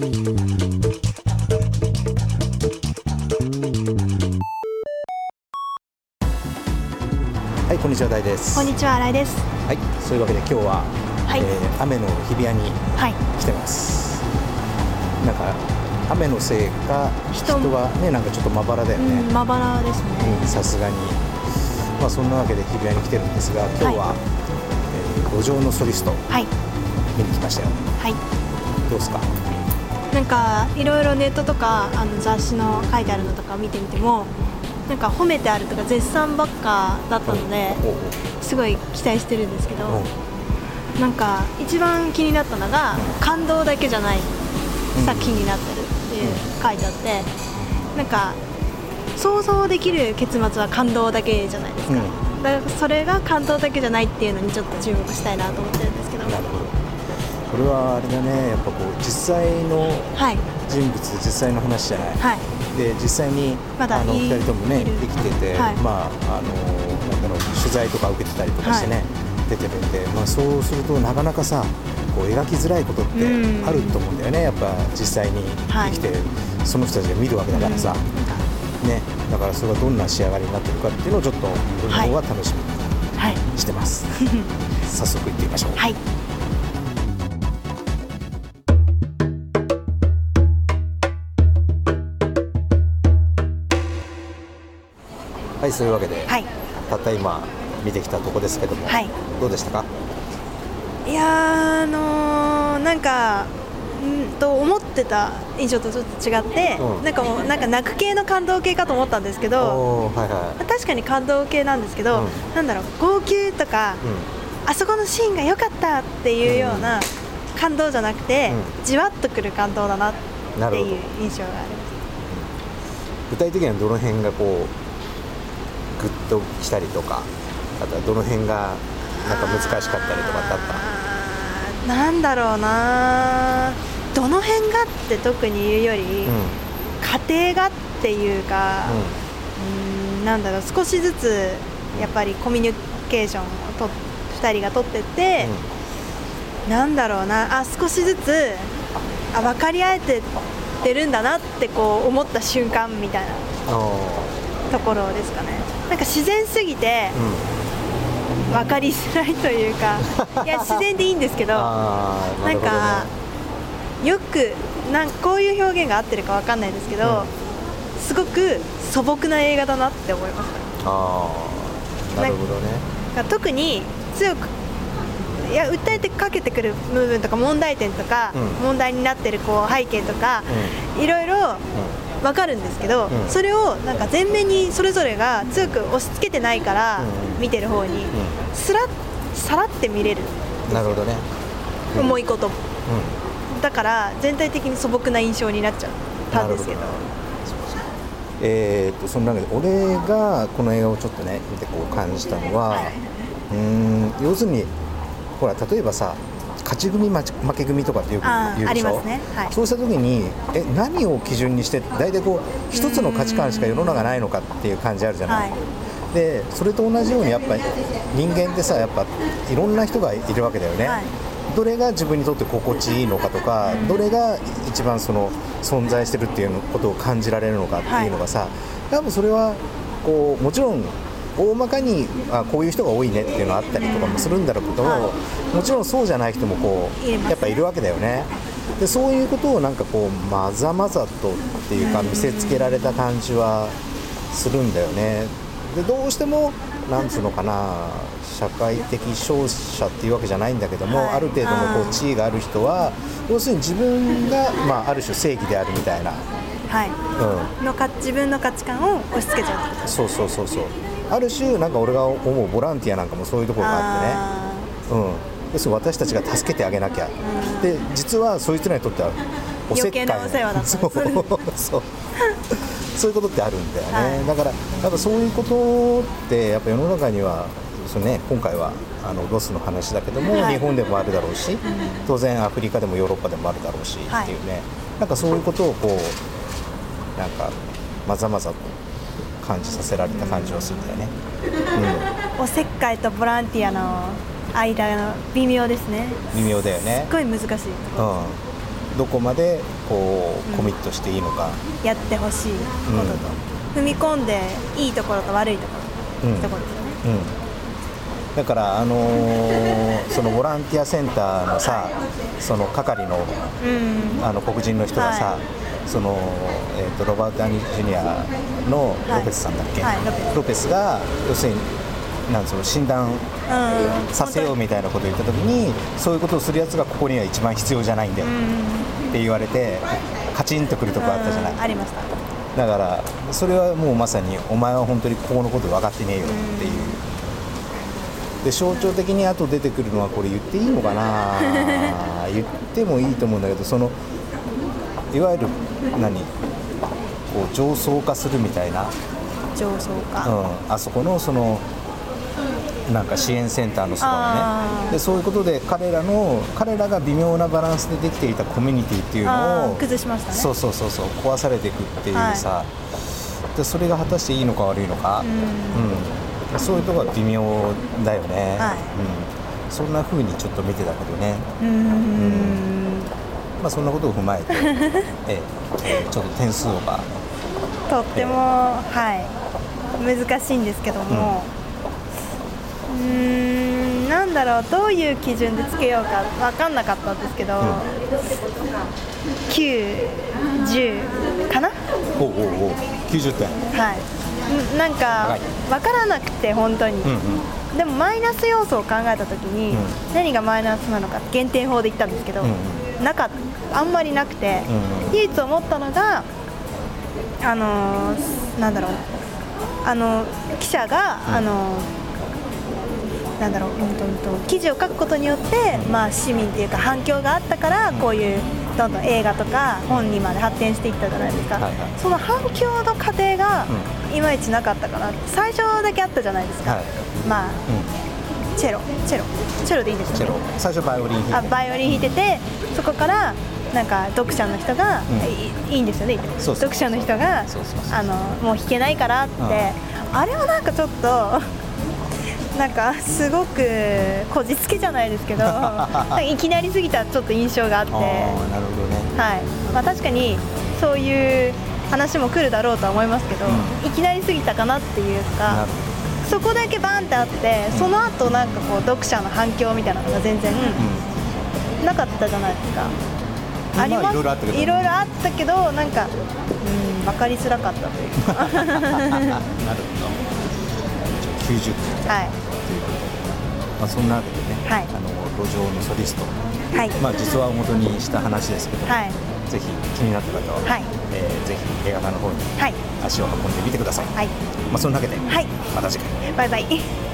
はいこんにちは大です。こんにちは新井です。はいそういうわけで今日は、はい。えー雨の日比谷にはい。来てます。なんか雨のせいか人人はねなんかちょっとまばらだよね。うんまばらですね。うんさすがに。まあそんなわけで日比谷に来てるんですが今日は、えー路上のソリストはい。見に来ましたよ。はい。どうですか？なんかいろいろネットとかあの雑誌の書いてあるのとか見てみてもなんか褒めてあるとか絶賛ばっかだったのですごい期待してるんですけどなんか一番気になったのが感動だけじゃない作品になってるっていう書いてあってなんか想像できる結末は感動だけじゃないですか、うん。だからそれが感動だけじゃないっていうのにちょっと注目したいなと思ってるんですけどこれはあれだね。やっぱこう実際のはい。人物実際の話じゃない、はい。で実際に、まあの二人ともね生きてて、はい。まああのなんだろう取材とか受けてたりとかしてね、出てるんで、まあ、そうするとなかなかさこう描きづらいことってうん。あると思うんだよね。やっぱ実際に生きて、その人たちが見るわけだからさ、ね、だからそれがどんな仕上がりになってるかっていうのをちょっと俺の方は楽しみはい。にしてます、早速行ってみましょう、いはい、そういうわけで、はい。たった今見てきたとこですけども、はい。どうでしたか？いやーあのーなんかんと思ってた印象とちょっと違って、うん。なんかもうなんか泣く系の感動系かと思ったんですけどはいはまあ確かに感動系なんですけど、うん。なんだろう号泣とか、い、あそこのシーンが良かったっていうような感動じゃなくて、うじわっとくる感動だなっていう印象がありま具体的にはどの辺がこうグッときたりとかあとはどの辺がなんか難しかったりとかってあっあーなんだろうな。どの辺がって特に言うより、たうん。家庭がっていうか、うーんなんだろう。少しずつやっぱりコミュニケーションをと2人が取ってって、なんだろうな。あ少しずつあ分かり合えてってるんだなってこう思った瞬間みたいなうんところですかねなんか自然すぎてうん。分かりづらいというか いや自然でいいんですけどなんかよくなんこういう表現が合ってるか分かんないですけど、すごく素朴な映画だなって思いました。ああなるほどね。が特に強くいや訴えてかけてくる部分とか問題点とか、うん。問題になってるこう背景とか、いろいろ分かるんですけど、うん。それをなんか前面にそれぞれが強く押し付けてないから、うん。見てる方に、すらっさらって見れる、うんなるほどね。うん。重いこと。うだから全体的に素朴な印象になっちゃったんですけど。えー、とその中で俺がこの映画をちょっとね見てこう感じたのは、うーん要するにほら例えばさ勝ち組負け組とかってよく言うでしょ？ね。はい。そうした時にえ何を基準にして大体こう一つの価値観しか世の中ないのかっていう感じあるじゃない、はい。でそれと同じようにやっぱり人間ってさやっぱいろんな人がいるわけだよね、はい。どれが自分にとって心地いいのかとか、どれが一番その存在してるっていうことを感じられるのかっていうのがさ、多分それはこうもちろん大まかにあこういう人が多いねっていうのがあったりとかもするんだろうけども、はもちろんそうじゃない人もこうやっぱいるわけだよね。でそういうことをなんかこうまざまざとっていうか見せつけられた感じはするんだよね。でどうしてもなんつうのかな社会的勝者っていうわけじゃないんだけども、はい。ある程度のこう地位がある人は要するに自分が、まあ、ある種正義であるみたいな、はい、うのか自分の価値観を押し付けちゃうそうそうそうそうある種なんか俺が思うボランティアなんかもそういうところがあってね、うん、要するに私たちが助けてあげなきゃ、で実はそいつらにとってはおせっかい余計なお世話だった。んですそう。そういうことってあるんだよね、はい。だからやっぱそういうことってやっぱ世の中にはその、ね、今回はあのロスの話だけども、はい。日本でもあるだろうし、当然アフリカでもヨーロッパでもあるだろうし、はいっていうね。なんかそういうことをこうなんかまざまざと感じさせられた感じはするんだよね。おせっかいとボランティアの間の微妙ですね。うん、微妙だよね。すっ。ごい難しいとこ。ろうん、どこまでこううん。コミットしていいのか、やってほしいことと、踏み込んでいいところと悪いところ、うん。ところですよね。うん、だから、あのーそのボランティアセンターのさ、その係のうん。あの黒人の人がさ、はそのえー、とロバート・ダニー・ジュニアのロペスさんだっけ、はいロペス。が要するになんその診断うん。させようみたいなことを言った時にそういうことをするやつがここには一番必要じゃないんだよ。うん。って言われてカチンとくるとこあったじゃない、うん。ありました。だからそれはもうまさにお前は本当にここのこと分かってねえよっていう、で象徴的にあと出てくるのはこれ言っていいのかな？言ってもいいと思うんだけどそのいわゆる何？こう上層化するみたいな、上層化、うん、あそこのそのなんか支援センターのそばね。でそういうことで彼らの彼らが微妙なバランスでできていたコミュニティっていうのあをー崩しましたね。そうそうそうそう壊されていくっていうさ、でそれが果たしていいのか悪いのか、うんそういうところは微妙だよね、はい。うん、そんな風にちょっと見てたけどね、うん。うん。まあ、そんなことを踏まえて、えええーちょっと点数がとっても、はい。難しいんですけども。うーんなんだろうどういう基準でつけようか分かんなかったんですけど、910かな？おうおうおう。90点。はい。んなんか分からなくて本当に、うんうん。でもマイナス要素を考えた時に、うん。何がマイナスなのか減点法で言ったんですけど、うんなかっあんまりなくて、うん唯一思ったのがあのーなんだろう。あの記者が、うん。あのなんだろう、うんとうんと記事を書くことによって、まあ、市民っていうか反響があったからこういうどんどん映画とか本にまで発展していったじゃないですか、はいはい。その反響の過程がいまいちなかったかな最初だけあったじゃないですか、はい。まあうん。チェロ。チェロ。チェロでいいですよね。チェロ。最初バイオリン弾いて。あバイオリン弾いててそこからなんか読者の人が、うん。いいいんですよね。読者の人があのもう弾けないからって、あれはなんかちょっとなんかすごくこじつけじゃないですけど いきなりすぎたちょっと印象があって。なるほどね。はい。まあ、確かにそういう話も来るだろうとは思いますけど、ういきなりすぎたかなっていうなかる。そこだけバンってあって、うん。その後なんかこう読者の反響みたいなのが全然なかったじゃないですか。まあります。いろいろあったけどいろいろあったけどなんかうん分かりづらかったというか。う んなるほど。90点はいまあ、そんなわけでね、はい。あの路上のソリスト、はい。まあ、実話を元にした話ですけど、はい。ぜひ気になった方は、はい。えーぜひ映画館の方にはい。足を運んでみてください、はい。まあ、そんなわけで、はい。また次回。バイバイ